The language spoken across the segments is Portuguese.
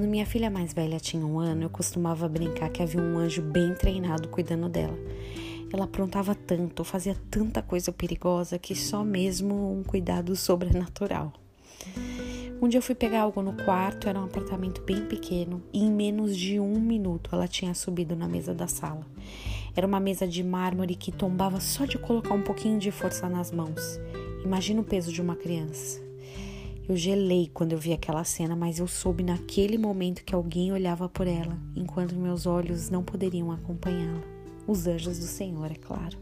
minha filha mais velha tinha um ano, eu costumava brincar que havia um anjo bem treinado cuidando dela. Ela aprontava tanto, fazia tanta coisa perigosa que só mesmo um cuidado sobrenatural. Um dia eu fui pegar algo no quarto, era um apartamento bem pequeno, e em menos de um minuto ela tinha subido na mesa da sala. Era uma mesa de mármore que tombava só de colocar um pouquinho de força nas mãos. Imagina o peso de uma criança. Eu gelei quando eu vi aquela cena, mas eu soube naquele momento que alguém olhava por ela, enquanto meus olhos não poderiam acompanhá-la os anjos do Senhor, é claro.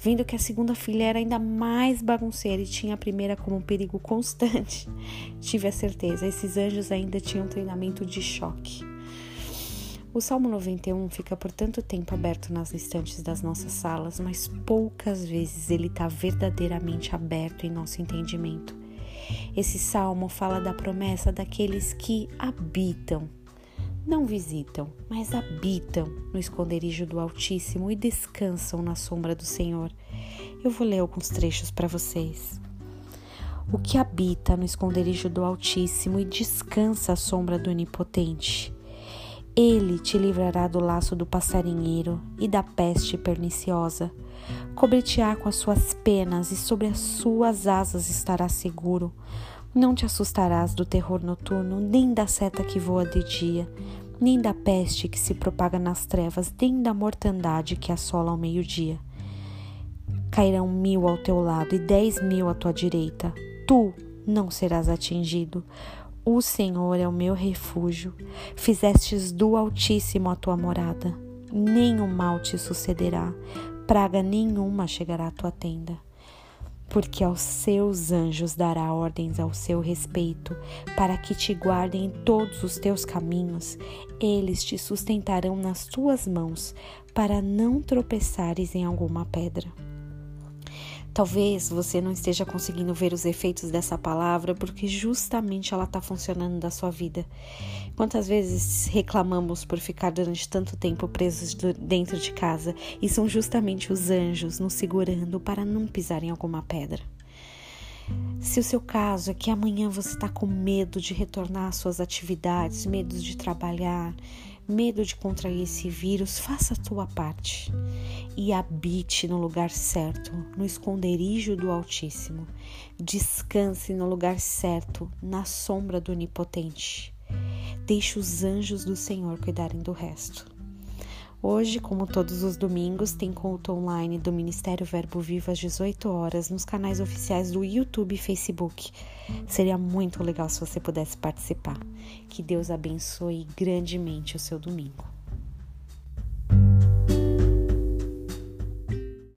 Vendo que a segunda filha era ainda mais bagunceira e tinha a primeira como um perigo constante, tive a certeza, esses anjos ainda tinham treinamento de choque. O Salmo 91 fica por tanto tempo aberto nas estantes das nossas salas, mas poucas vezes ele está verdadeiramente aberto em nosso entendimento. Esse salmo fala da promessa daqueles que habitam não visitam, mas habitam no esconderijo do Altíssimo e descansam na sombra do Senhor. Eu vou ler alguns trechos para vocês. O que habita no esconderijo do Altíssimo e descansa à sombra do Onipotente. Ele te livrará do laço do passarinheiro e da peste perniciosa. Cobrir-te-á com as suas penas e sobre as suas asas estarás seguro. Não te assustarás do terror noturno, nem da seta que voa de dia, nem da peste que se propaga nas trevas, nem da mortandade que assola ao meio-dia. Cairão mil ao teu lado e dez mil à tua direita. Tu não serás atingido. O Senhor é o meu refúgio. Fizestes do Altíssimo a tua morada. Nenhum mal te sucederá, praga nenhuma chegará à tua tenda porque aos seus anjos dará ordens ao seu respeito, para que te guardem em todos os teus caminhos. Eles te sustentarão nas tuas mãos, para não tropeçares em alguma pedra. Talvez você não esteja conseguindo ver os efeitos dessa palavra porque justamente ela está funcionando da sua vida. Quantas vezes reclamamos por ficar durante tanto tempo presos dentro de casa e são justamente os anjos nos segurando para não pisar em alguma pedra? Se o seu caso é que amanhã você está com medo de retornar às suas atividades, medo de trabalhar, medo de contrair esse vírus, faça a tua parte e habite no lugar certo, no esconderijo do Altíssimo. Descanse no lugar certo, na sombra do Onipotente. Deixe os anjos do Senhor cuidarem do resto. Hoje, como todos os domingos, tem culto online do Ministério Verbo Vivo às 18 horas nos canais oficiais do YouTube e Facebook. Seria muito legal se você pudesse participar. Que Deus abençoe grandemente o seu domingo.